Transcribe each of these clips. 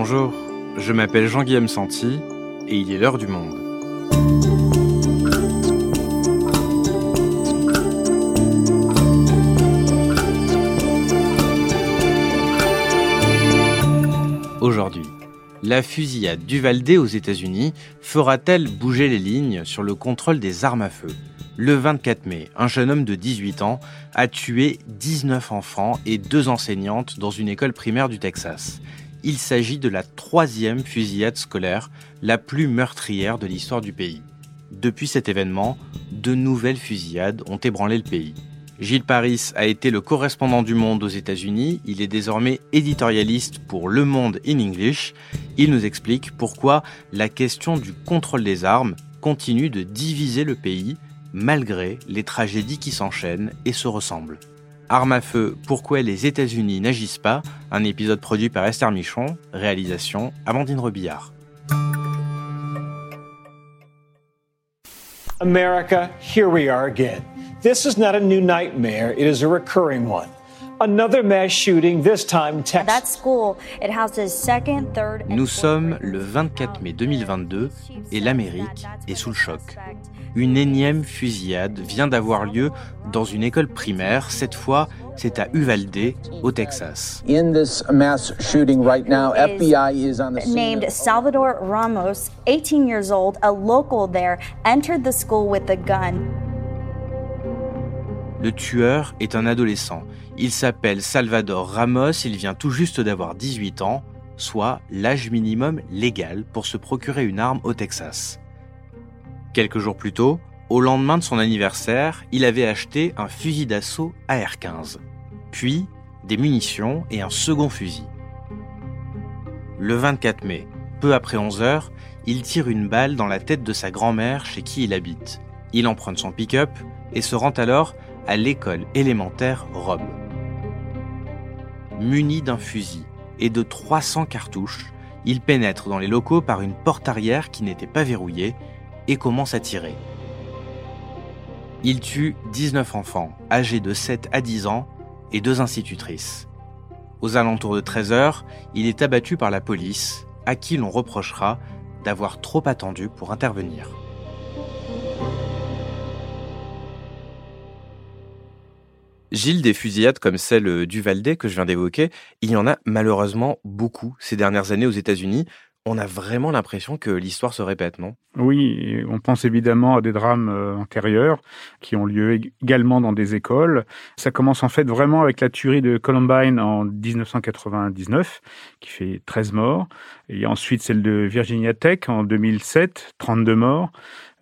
Bonjour, je m'appelle Jean-Guillaume Santi et il est l'heure du monde. Aujourd'hui, la fusillade d'Uvalde aux États-Unis fera-t-elle bouger les lignes sur le contrôle des armes à feu? Le 24 mai, un jeune homme de 18 ans a tué 19 enfants et deux enseignantes dans une école primaire du Texas. Il s'agit de la troisième fusillade scolaire la plus meurtrière de l'histoire du pays. Depuis cet événement, de nouvelles fusillades ont ébranlé le pays. Gilles Paris a été le correspondant du Monde aux États-Unis. Il est désormais éditorialiste pour Le Monde in English. Il nous explique pourquoi la question du contrôle des armes continue de diviser le pays malgré les tragédies qui s'enchaînent et se ressemblent. Armes à feu, pourquoi les États-Unis n'agissent pas? Un épisode produit par Esther Michon, réalisation Amandine Rebillard. America, here we are again. This is not a new nightmare, it is a recurring one. Another mass shooting, this time Texas. That school, it houses second, third, and Nous sommes le 24 mai 2022 et l'Amérique est sous le choc. Une énième fusillade vient d'avoir lieu dans une école primaire. Cette fois, c'est à Uvalde, au Texas. In this mass shooting right now, FBI is on the scene. Named Salvador Ramos, 18 years old, a local there, entered the school with a gun. Le tueur est un adolescent. Il s'appelle Salvador Ramos, il vient tout juste d'avoir 18 ans, soit l'âge minimum légal pour se procurer une arme au Texas. Quelques jours plus tôt, au lendemain de son anniversaire, il avait acheté un fusil d'assaut AR-15, puis des munitions et un second fusil. Le 24 mai, peu après 11 heures, il tire une balle dans la tête de sa grand-mère chez qui il habite. Il emprunte son pick-up et se rend alors à l'école élémentaire Rob. Muni d'un fusil et de 300 cartouches, il pénètre dans les locaux par une porte arrière qui n'était pas verrouillée et commence à tirer. Il tue 19 enfants, âgés de 7 à 10 ans, et deux institutrices. Aux alentours de 13 heures, il est abattu par la police, à qui l'on reprochera d'avoir trop attendu pour intervenir. Gilles, des fusillades comme celle d'Uvalde que je viens d'évoquer, il y en a malheureusement beaucoup ces dernières années aux États-Unis. On a vraiment l'impression que l'histoire se répète, non? Oui, on pense évidemment à des drames euh, antérieurs qui ont lieu ég- également dans des écoles. Ça commence en fait vraiment avec la tuerie de Columbine en 1999, qui fait 13 morts. Et ensuite celle de Virginia Tech en 2007, 32 morts.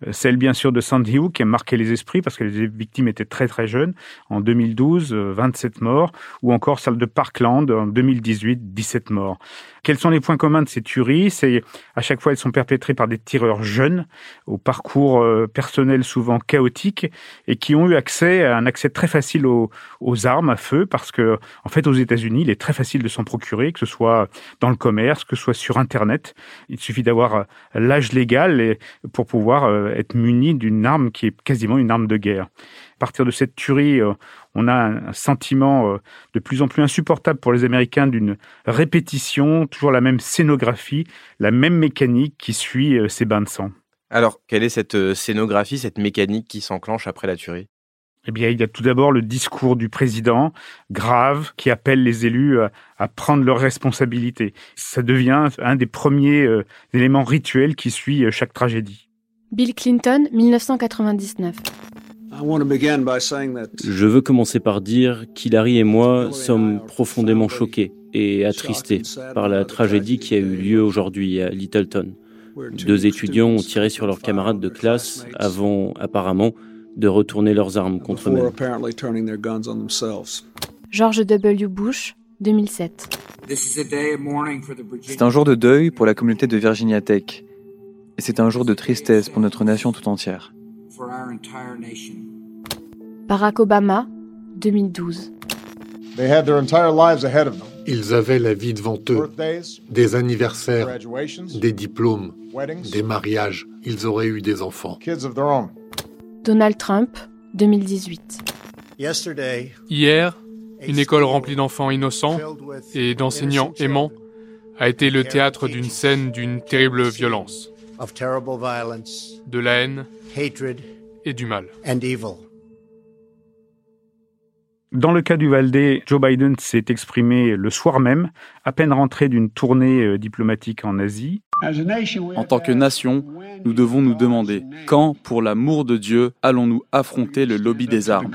Euh, Celle bien sûr de Sandy Hook qui a marqué les esprits parce que les victimes étaient très très jeunes. En 2012, euh, 27 morts. Ou encore celle de Parkland en 2018, 17 morts. Quels sont les points communs de ces tueries? C'est à chaque fois elles sont perpétrées par des tireurs jeunes au parcours euh, personnel souvent chaotique et qui ont eu accès à un accès très facile aux, aux armes à feu parce que en fait aux États-Unis il est très facile de s'en procurer que ce soit dans le commerce que ce soit sur internet il suffit d'avoir euh, l'âge légal pour pouvoir euh, être muni d'une arme qui est quasiment une arme de guerre à partir de cette tuerie euh, on a un sentiment euh, de plus en plus insupportable pour les Américains d'une répétition, toujours la même scénographie, la même mécanique qui suit euh, ces bains de sang. Alors, quelle est cette euh, scénographie, cette mécanique qui s'enclenche après la tuerie? Eh bien, il y a tout d'abord le discours du président, grave, qui appelle les élus à, prendre leurs responsabilités. Ça devient un des premiers euh, éléments rituels qui suit euh, chaque tragédie. Bill Clinton, 1999. I want to begin by saying that Je veux commencer par dire qu'Hilary et moi sommes profondément choqués et attristés par la tragédie qui a eu lieu aujourd'hui à Littleton. Deux étudiants ont tiré sur leurs camarades de classe avant, apparemment, de retourner leurs armes contre eux-mêmes. George W. Bush, 2007. C'est un jour de deuil pour la communauté de Virginia Tech. Et c'est un jour de tristesse pour notre nation tout entière. Barack Obama, 2012. They had their entire lives ahead of them. Ils avaient la vie devant eux, des anniversaires, des diplômes, des mariages. Ils auraient eu des enfants. kids of their own. Donald Trump, 2018. Hier, une école remplie d'enfants innocents et d'enseignants aimants a été le théâtre d'une scène d'une terrible violence, de la haine et du mal. Dans le cas du Valdé, Joe Biden s'est exprimé le soir même, à peine rentré d'une tournée euh, diplomatique en Asie. En tant que nation, nous devons nous demander quand, pour l'amour de Dieu, allons-nous affronter le lobby des armes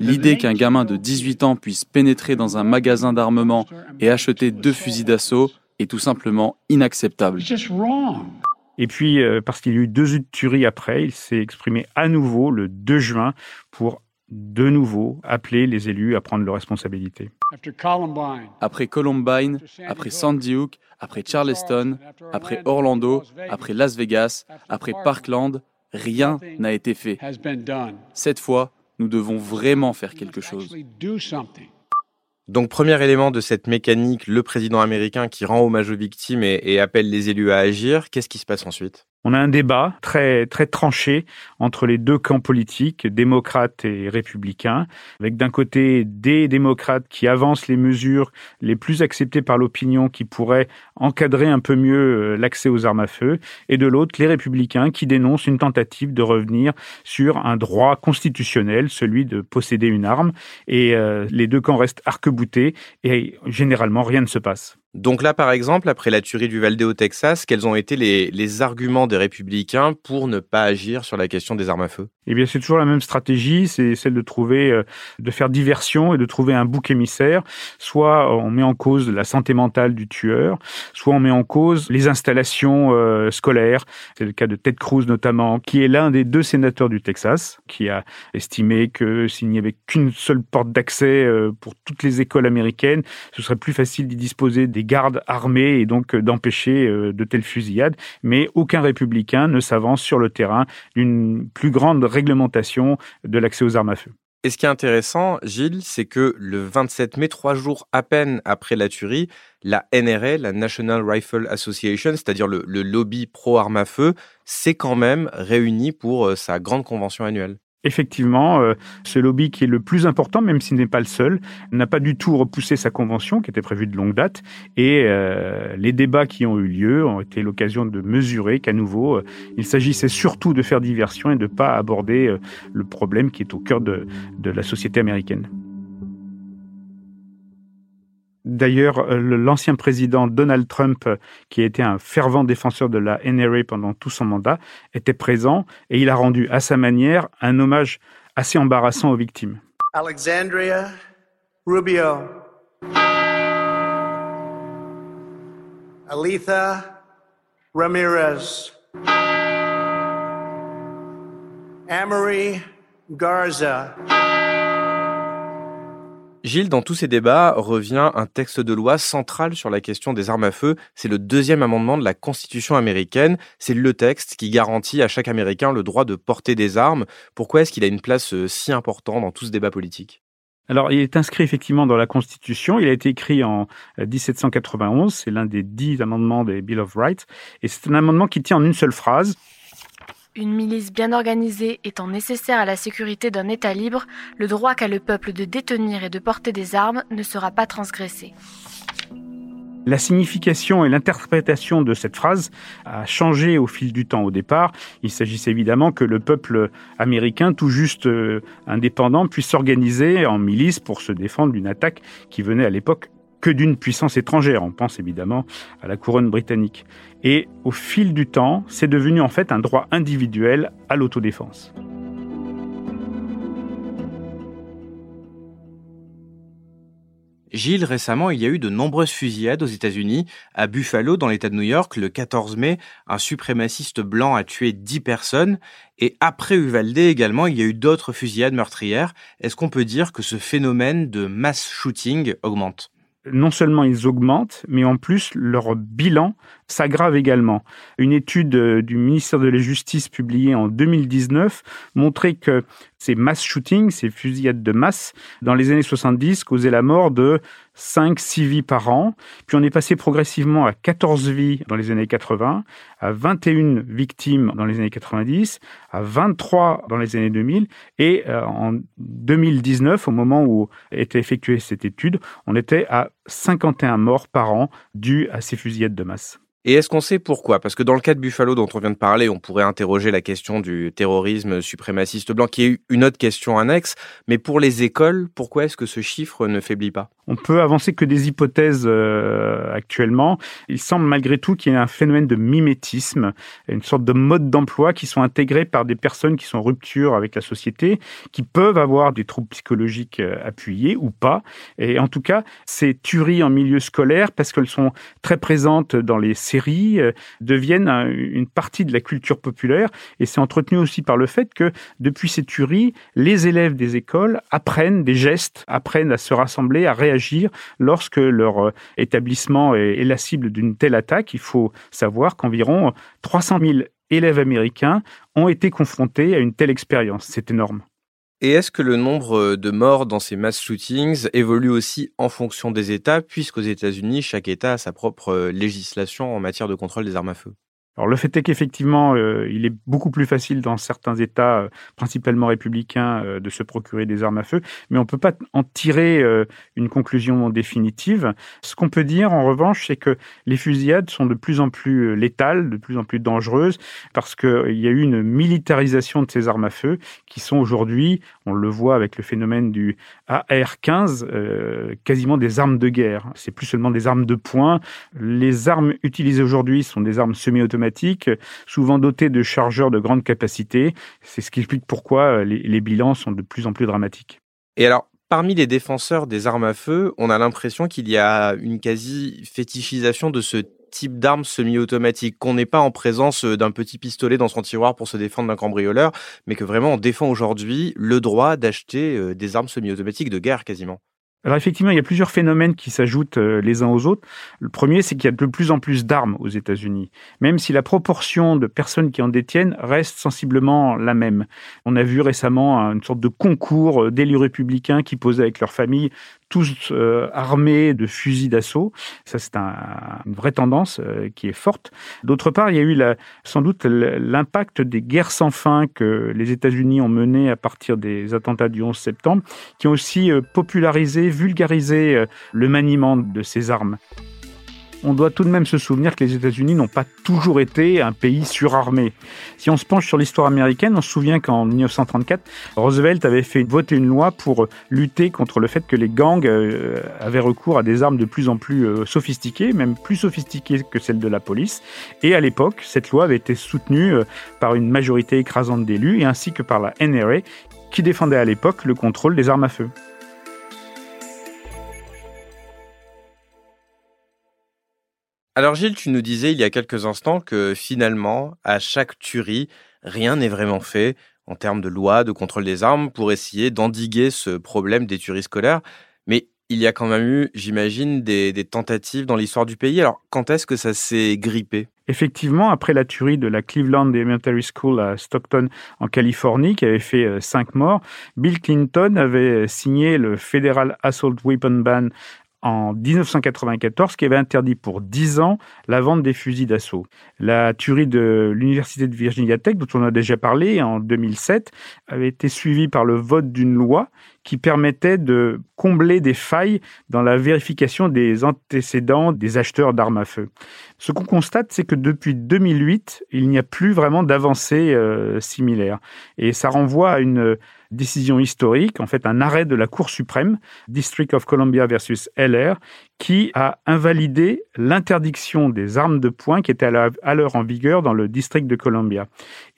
L'idée qu'un gamin de 18 ans puisse pénétrer dans un magasin d'armement et acheter deux fusils d'assaut est tout simplement inacceptable. Et puis, euh, parce qu'il y a eu deux tueries après, il s'est exprimé à nouveau le 2 juin pour de nouveau appeler les élus à prendre leurs responsabilités. Après Columbine, après Sandy Hook, après Charleston, après Orlando, après Las Vegas, après Parkland, rien n'a été fait. Cette fois, nous devons vraiment faire quelque chose. Donc premier élément de cette mécanique, le président américain qui rend hommage aux victimes et, appelle les élus à agir. Qu'est-ce qui se passe ensuite? On a un débat très très tranché entre les deux camps politiques, démocrates et républicains, avec d'un côté des démocrates qui avancent les mesures les plus acceptées par l'opinion qui pourraient encadrer un peu mieux euh, l'accès aux armes à feu, et de l'autre les républicains qui dénoncent une tentative de revenir sur un droit constitutionnel, celui de posséder une arme, et euh, les deux camps restent arc-boutés et généralement rien ne se passe. Donc là, par exemple, après la tuerie du Valdez au Texas, quels ont été les, les, arguments des républicains pour ne pas agir sur la question des armes à feu? Eh bien, c'est toujours la même stratégie, c'est celle de trouver, euh, de faire diversion et de trouver un bouc émissaire. Soit on met en cause la santé mentale du tueur, soit on met en cause les installations euh, scolaires. C'est le cas de Ted Cruz notamment, qui est l'un des deux sénateurs du Texas, qui a estimé que s'il n'y avait qu'une seule porte d'accès euh, pour toutes les écoles américaines, ce serait plus facile d'y disposer des gardes armés et donc euh, d'empêcher euh, de telles fusillades. Mais aucun républicain ne s'avance sur le terrain d'une plus grande réglementation de l'accès aux armes à feu. Et ce qui est intéressant, Gilles, c'est que le 27 mai, trois jours à peine après la tuerie, la NRA, la National Rifle Association, c'est-à-dire le, le lobby pro-armes à feu, s'est quand même réuni pour euh, sa grande convention annuelle. Effectivement, euh, ce lobby qui est le plus important, même s'il n'est pas le seul, n'a pas du tout repoussé sa convention qui était prévue de longue date. Et euh, les débats qui ont eu lieu ont été l'occasion de mesurer qu'à nouveau, euh, il s'agissait surtout de faire diversion et de ne pas aborder le problème qui est au cœur de, de la société américaine. D'ailleurs, euh, l'ancien président Donald Trump, euh, qui a été un fervent défenseur de la NRA pendant tout son mandat, était présent et il a rendu à sa manière un hommage assez embarrassant aux victimes. Alexandria Rubio. Alitha Ramirez. Amory Garza. Gilles, dans tous ces débats, revient un texte de loi central sur la question des armes à feu. C'est le deuxième amendement de la Constitution américaine. C'est le texte qui garantit à chaque Américain le droit de porter des armes. Pourquoi est-ce qu'il a une place euh, si importante dans tout ce débat politique? Alors, il est inscrit effectivement dans la Constitution. Il a été écrit en 1791. Euh, c'est l'un des dix amendements des Bill of Rights. Et c'est un amendement qui tient en une seule phrase. Une milice bien organisée étant nécessaire à la sécurité d'un État libre, le droit qu'a le peuple de détenir et de porter des armes ne sera pas transgressé. La signification et l'interprétation de cette phrase a changé au fil du temps. Au départ, il s'agissait évidemment que le peuple américain, tout juste euh, indépendant, puisse s'organiser en milice pour se défendre d'une attaque qui venait à l'époque que d'une puissance étrangère. On pense évidemment à la couronne britannique. Et au fil du temps, c'est devenu en fait un droit individuel à l'autodéfense. Gilles, récemment, il y a eu de nombreuses fusillades aux États-Unis. À Buffalo, dans l'État de New York, le 14 mai, un suprémaciste blanc a tué 10 personnes. Et après Uvalde également, il y a eu d'autres fusillades meurtrières. Est-ce qu'on peut dire que ce phénomène de mass shooting augmente? Non seulement ils augmentent, mais en plus leur bilan s'aggrave également. Une étude euh, du ministère de la Justice publiée en 2019 montrait que ces mass shootings, ces fusillades de masse, dans les années 70, causaient la mort de 5, 6 vies par an. Puis on est passé progressivement à 14 vies dans les années 80, à 21 victimes dans les années 90, à 23 dans les années 2000. Et euh, en 2019, au moment où était effectuée cette étude, on était à 51 morts par an dues à ces fusillades de masse. Et est-ce qu'on sait pourquoi? Parce que dans le cas de Buffalo dont on vient de parler, on pourrait interroger la question du terrorisme suprémaciste blanc, qui est une autre question annexe. Mais pour les écoles, pourquoi est-ce que ce chiffre ne faiblit pas? On peut avancer que des hypothèses euh, actuellement. Il semble malgré tout qu'il y ait un phénomène de mimétisme, une sorte de mode d'emploi qui sont intégrés par des personnes qui sont en rupture avec la société, qui peuvent avoir des troubles psychologiques euh, appuyés ou pas. Et en tout cas, ces tueries en milieu scolaire, parce qu'elles sont très présentes dans les euh, deviennent une partie de la culture populaire et c'est entretenu aussi par le fait que depuis ces tueries, les élèves des écoles apprennent des gestes, apprennent à se rassembler, à réagir lorsque leur euh, établissement est la cible d'une telle attaque. Il faut savoir qu'environ 300 000 élèves américains ont été confrontés à une telle expérience. C'est énorme. Et est-ce que le nombre euh, de morts dans ces mass shootings évolue aussi en fonction des États, puisqu'aux États-Unis, chaque État a sa propre euh, législation en matière de contrôle des armes à feu? Alors le fait est qu'effectivement, euh, il est beaucoup plus facile dans certains États, euh, principalement républicains, euh, de se procurer des armes à feu, mais on ne peut pas en tirer une conclusion définitive. Ce qu'on peut dire, en revanche, c'est que les fusillades sont de plus en plus létales, de plus en plus dangereuses, parce qu'il y a eu une militarisation de ces armes à feu, qui sont aujourd'hui, on le voit avec le phénomène du AR-15, quasiment des armes de guerre. C'est plus seulement des armes de poing. Les armes utilisées aujourd'hui sont des armes semi-automatiques souvent dotés de chargeurs de grande capacité. C'est ce qui explique pourquoi euh, les, les bilans sont de plus en plus dramatiques. Et alors, parmi les défenseurs des armes à feu, on a l'impression qu'il y a une quasi-fétichisation de ce type d'armes semi-automatique, qu'on n'est pas en présence euh, d'un petit pistolet dans son tiroir pour se défendre d'un cambrioleur, mais que vraiment on défend aujourd'hui le droit d'acheter euh, des armes semi-automatiques de guerre quasiment. Alors effectivement, il y a plusieurs phénomènes qui s'ajoutent euh, les uns aux autres. Le premier, c'est qu'il y a de plus en plus d'armes aux États-Unis, même si la proportion de personnes qui en détiennent reste sensiblement la même. On a vu récemment une sorte de concours euh, d'élus républicains qui posaient avec leur famille tous euh, armés de fusils d'assaut. Ça, c'est une vraie tendance euh, qui est forte. D'autre part, il y a eu sans doute l'impact des guerres sans fin que les États-Unis ont menées à partir des attentats du 11 septembre, qui ont aussi euh, popularisé, vulgarisé le maniement de ces armes on doit tout de même se souvenir que les États-Unis n'ont pas toujours été un pays surarmé. Si on se penche sur l'histoire américaine, on se souvient qu'en 1934, Roosevelt avait fait voter une loi pour lutter contre le fait que les gangs euh, avaient recours à des armes de plus en plus euh, sophistiquées, même plus sophistiquées que celles de la police. Et à l'époque, cette loi avait été soutenue euh, par une majorité écrasante d'élus et ainsi que par la NRA, qui défendait à l'époque le contrôle des armes à feu. Alors Gilles, tu nous disais il y a quelques instants que finalement, à chaque tuerie, rien n'est vraiment fait en termes de loi, de contrôle des armes, pour essayer d'endiguer ce problème des tueries scolaires. Mais il y a quand même eu, j'imagine, des, tentatives dans l'histoire du pays. Alors quand est-ce que ça s'est grippé? Effectivement, après la tuerie de la Cleveland Elementary School à Stockton, en Californie, qui avait fait euh, cinq morts, Bill Clinton avait signé le Federal Assault Weapon Ban en 1994 qui avait interdit pour 10 ans la vente des fusils d'assaut. La tuerie de l'Université de Virginia Tech, dont on a déjà parlé en 2007, avait été suivie par le vote d'une loi qui permettait de combler des failles dans la vérification des antécédents des acheteurs d'armes à feu. Ce qu'on constate, c'est que depuis 2008, il n'y a plus vraiment d'avancée euh, similaire. Et ça renvoie à une décision historique, en fait un arrêt de la Cour suprême, District of Columbia versus LR, qui a invalidé l'interdiction des armes de poing qui était à l'heure en vigueur dans le District de Columbia.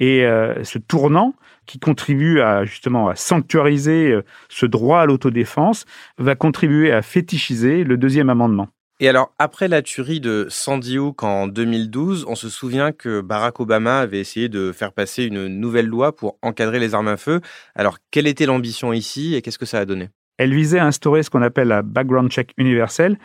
Et euh, ce tournant, qui contribue à justement à sanctuariser euh, ce droit à l'autodéfense, va contribuer à fétichiser le deuxième amendement. Et alors, après la tuerie de Sandy Hook en 2012, on se souvient que Barack Obama avait essayé de faire passer une nouvelle loi pour encadrer les armes à feu. Alors, quelle était l'ambition ici et qu'est-ce que ça a donné? Elle visait à instaurer ce qu'on appelle la background check universelle.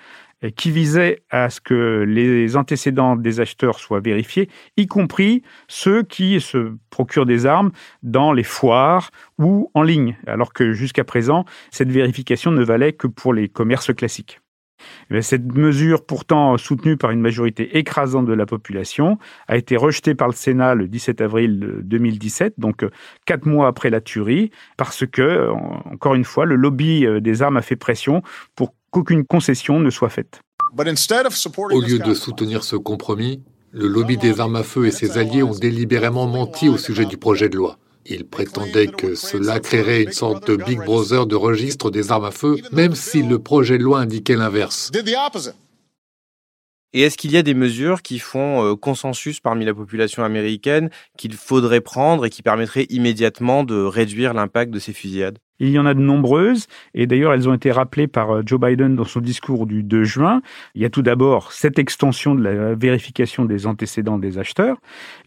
qui visait à ce que les antécédents des acheteurs soient vérifiés, y compris ceux qui se procurent des armes dans les foires ou en ligne, alors que jusqu'à présent, cette vérification ne valait que pour les commerces classiques. Cette mesure, pourtant soutenue par une majorité écrasante de la population, a été rejetée par le Sénat le 17 avril 2017, donc euh, quatre mois après la tuerie, parce que, encore une fois, le lobby euh, des armes a fait pression pour qu'aucune concession ne soit faite. Au lieu de soutenir ce compromis, le lobby des armes à feu et ses alliés ont délibérément menti au sujet du projet de loi. Ils prétendaient que cela créerait une sorte de Big Brother de registre des armes à feu, même si le projet de loi indiquait l'inverse. Et est-ce qu'il y a des mesures qui font euh, consensus parmi la population américaine qu'il faudrait prendre et qui permettraient immédiatement de réduire l'impact de ces fusillades? Il y en a de nombreuses, et d'ailleurs elles ont été rappelées par euh, Joe Biden dans son discours du 2 juin. Il y a tout d'abord cette extension de la vérification des antécédents des acheteurs.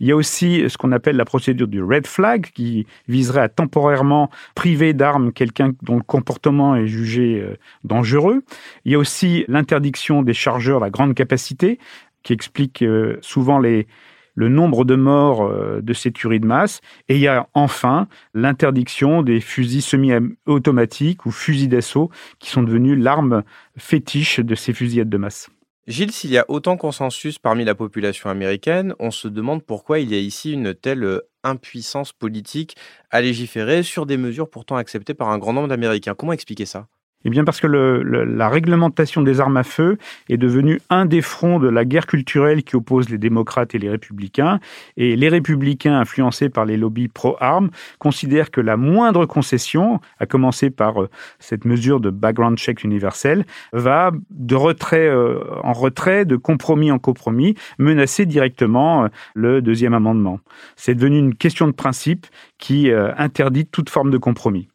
Il y a aussi ce qu'on appelle la procédure du red flag, qui viserait à temporairement priver d'armes quelqu'un dont le comportement est jugé euh, dangereux. Il y a aussi l'interdiction des chargeurs à grande capacité, qui explique euh, souvent les, le nombre de morts euh, de ces tueries de masse. Et il y a enfin l'interdiction des fusils semi-automatiques ou fusils d'assaut qui sont devenus l'arme fétiche de ces fusillades de masse. Gilles, s'il y a autant consensus parmi la population américaine, on se demande pourquoi il y a ici une telle euh, impuissance politique à légiférer sur des mesures pourtant acceptées par un grand nombre d'Américains. Comment expliquer ça? Eh bien parce que la réglementation des armes à feu est devenue un des fronts de la guerre culturelle qui oppose les démocrates et les républicains. Et les républicains, influencés par les lobbies pro-armes, considèrent que la moindre concession, à commencer par euh, cette mesure de background check universel, va de retrait euh, en retrait, de compromis en compromis, menacer directement euh, le deuxième amendement. C'est devenu une question de principe qui interdit toute forme de compromis.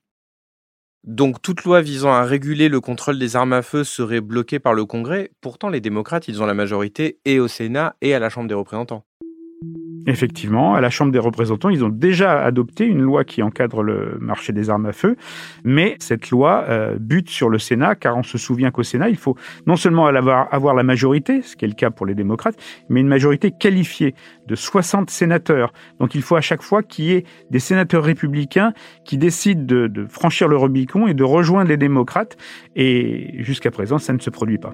Donc toute loi visant à réguler le contrôle des armes à feu serait bloquée par le Congrès. Pourtant, les démocrates, ils ont la majorité et au Sénat et à la Chambre des représentants. Effectivement, à la Chambre des représentants, ils ont déjà adopté une loi qui encadre le marché des armes à feu, mais cette loi euh, bute sur le Sénat, car on se souvient qu'au Sénat, il faut non seulement avoir, la majorité, ce qui est le cas pour les démocrates, mais une majorité qualifiée de 60 sénateurs. Donc il faut à chaque fois qu'il y ait des sénateurs républicains qui décident de, de franchir le Rubicon et de rejoindre les démocrates, et jusqu'à présent, ça ne se produit pas.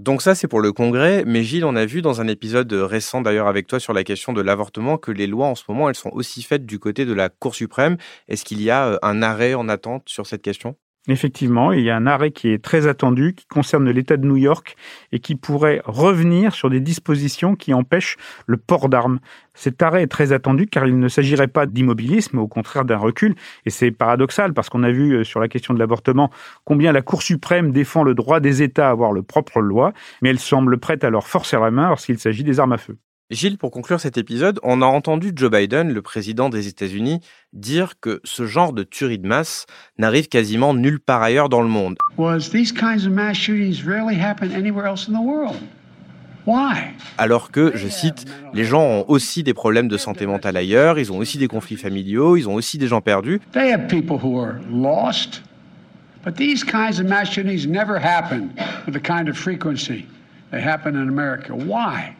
Donc ça, c'est pour le Congrès. Mais Gilles, on a vu dans un épisode récent d'ailleurs avec toi sur la question de l'avortement que les lois en ce moment, elles sont aussi faites du côté de la Cour suprême. Est-ce qu'il y a euh, un arrêt en attente sur cette question? Effectivement, il y a un arrêt qui est très attendu, qui concerne l'État de New York et qui pourrait revenir sur des dispositions qui empêchent le port d'armes. Cet arrêt est très attendu car il ne s'agirait pas d'immobilisme, au contraire d'un recul. Et c'est paradoxal parce qu'on a vu euh, sur la question de l'avortement combien la Cour suprême défend le droit des États à avoir le propre loi, mais elle semble prête à leur forcer la main lorsqu'il s'agit des armes à feu. Gilles, pour conclure cet épisode, on a entendu Joe Biden, le président des États-Unis, dire que ce genre de tuerie de masse n'arrive quasiment nulle part ailleurs dans le monde. Alors que, je cite, les gens ont aussi des problèmes de santé mentale ailleurs, ils ont aussi des conflits familiaux, ils ont aussi des gens perdus. But these kinds of mass shootings never happen with the kind of frequency they happen in America. Why?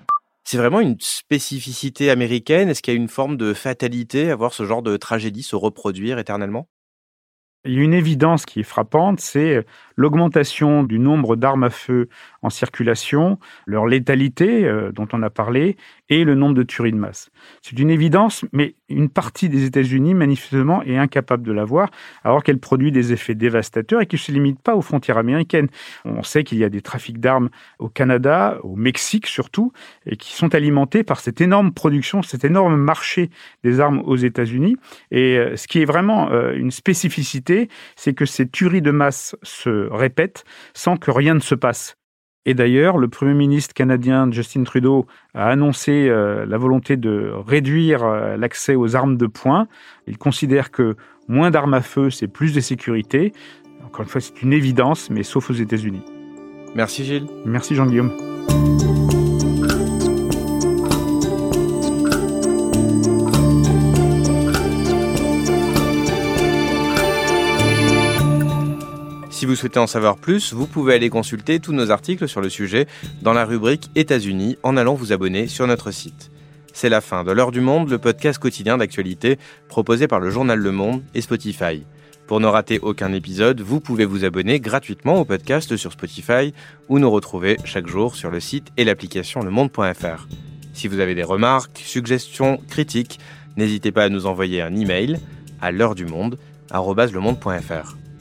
C'est vraiment une spécificité américaine? Est-ce qu'il y a une forme de fatalité à voir ce genre de tragédie se reproduire éternellement? Il y a une évidence qui est frappante, c'est l'augmentation du nombre d'armes à feu en circulation, leur létalité euh, dont on a parlé, et le nombre de tueries de masse. C'est une évidence, mais une partie des États-Unis, manifestement, est incapable de la voir, alors qu'elle produit des effets dévastateurs et qui ne se limitent pas aux frontières américaines. On sait qu'il y a des trafics d'armes au Canada, au Mexique surtout, et qui sont alimentés par cette énorme production, cet énorme marché des armes aux États-Unis. Et euh, ce qui est vraiment euh, une spécificité, c'est que ces tueries de masse se répètent sans que rien ne se passe. Et d'ailleurs, le Premier ministre canadien Justin Trudeau a annoncé euh, la volonté de réduire euh, l'accès aux armes de poing. Il considère que moins d'armes à feu, c'est plus de sécurité. Encore une fois, c'est une évidence, mais sauf aux États-Unis. Merci Gilles. Merci Jean-Guillaume. Si vous souhaitez en savoir plus, vous pouvez aller consulter tous nos articles sur le sujet dans la rubrique États-Unis en allant vous abonner sur notre site. C'est la fin de L'heure du monde, le podcast quotidien d'actualité proposé par le journal Le Monde et Spotify. Pour ne rater aucun épisode, vous pouvez vous abonner gratuitement au podcast sur Spotify ou nous retrouver chaque jour sur le site et l'application lemonde.fr. Si vous avez des remarques, suggestions, critiques, n'hésitez pas à nous envoyer un email à l'heure du monde